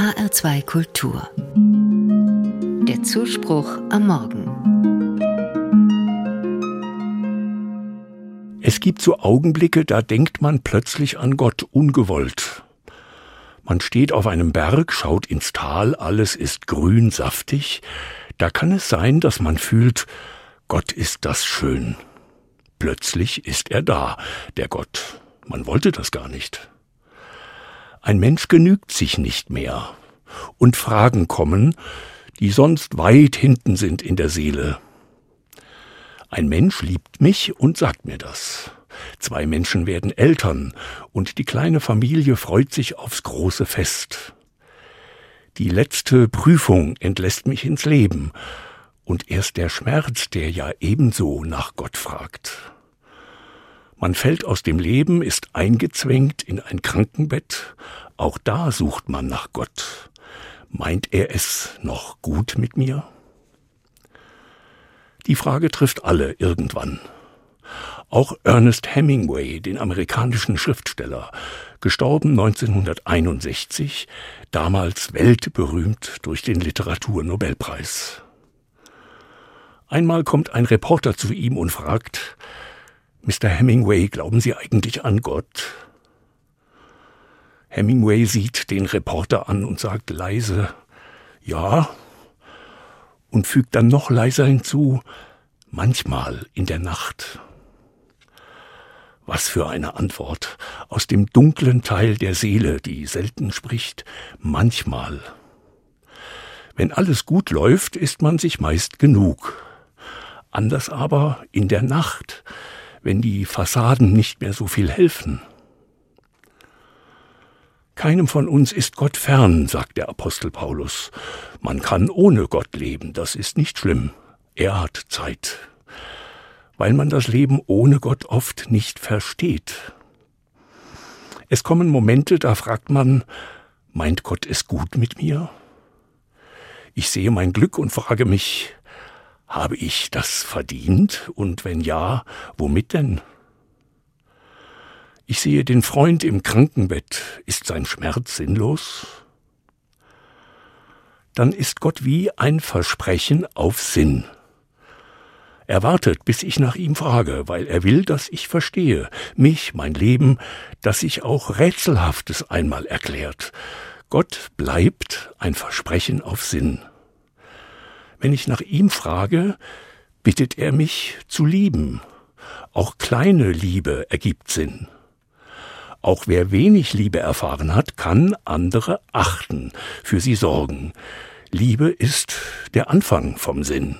HR2 Kultur. Der Zuspruch am Morgen. Es gibt so Augenblicke, da denkt man plötzlich an Gott ungewollt. Man steht auf einem Berg, schaut ins Tal, alles ist grün, saftig. Da kann es sein, dass man fühlt, Gott ist das schön. Plötzlich ist er da, der Gott. Man wollte das gar nicht. Ein Mensch genügt sich nicht mehr. Und Fragen kommen, die sonst weit hinten sind in der Seele. Ein Mensch liebt mich und sagt mir das. Zwei Menschen werden Eltern, und die kleine Familie freut sich aufs große Fest. Die letzte Prüfung entlässt mich ins Leben, und erst der Schmerz, der ja ebenso nach Gott fragt. Man fällt aus dem Leben, ist eingezwängt in ein Krankenbett, auch da sucht man nach Gott. Meint er es noch gut mit mir? Die Frage trifft alle irgendwann. Auch Ernest Hemingway, den amerikanischen Schriftsteller, gestorben 1961, damals weltberühmt durch den Literaturnobelpreis. Einmal kommt ein Reporter zu ihm und fragt, Mr. Hemingway, glauben Sie eigentlich an Gott? Hemingway sieht den Reporter an und sagt leise, ja, und fügt dann noch leiser hinzu, manchmal in der Nacht. Was für eine Antwort aus dem dunklen Teil der Seele, die selten spricht, manchmal. Wenn alles gut läuft, ist man sich meist genug. Anders aber in der Nacht, wenn die Fassaden nicht mehr so viel helfen. Keinem von uns ist Gott fern, sagt der Apostel Paulus. Man kann ohne Gott leben, das ist nicht schlimm. Er hat Zeit weil man das Leben ohne Gott oft nicht versteht. Es kommen Momente, da fragt man, meint Gott es gut mit mir? Ich sehe mein Glück und frage mich, habe ich das verdient? Und wenn ja, womit denn? Ich sehe den Freund im Krankenbett. Ist sein Schmerz sinnlos? Dann ist Gott wie ein Versprechen auf Sinn. Er wartet, bis ich nach ihm frage, weil er will, dass ich verstehe, mich, mein Leben, dass sich auch Rätselhaftes einmal erklärt. Gott bleibt ein Versprechen auf Sinn. Wenn ich nach ihm frage, bittet er mich zu lieben. Auch kleine Liebe ergibt Sinn. Auch wer wenig Liebe erfahren hat, kann andere achten, für sie sorgen. Liebe ist der Anfang vom Sinn.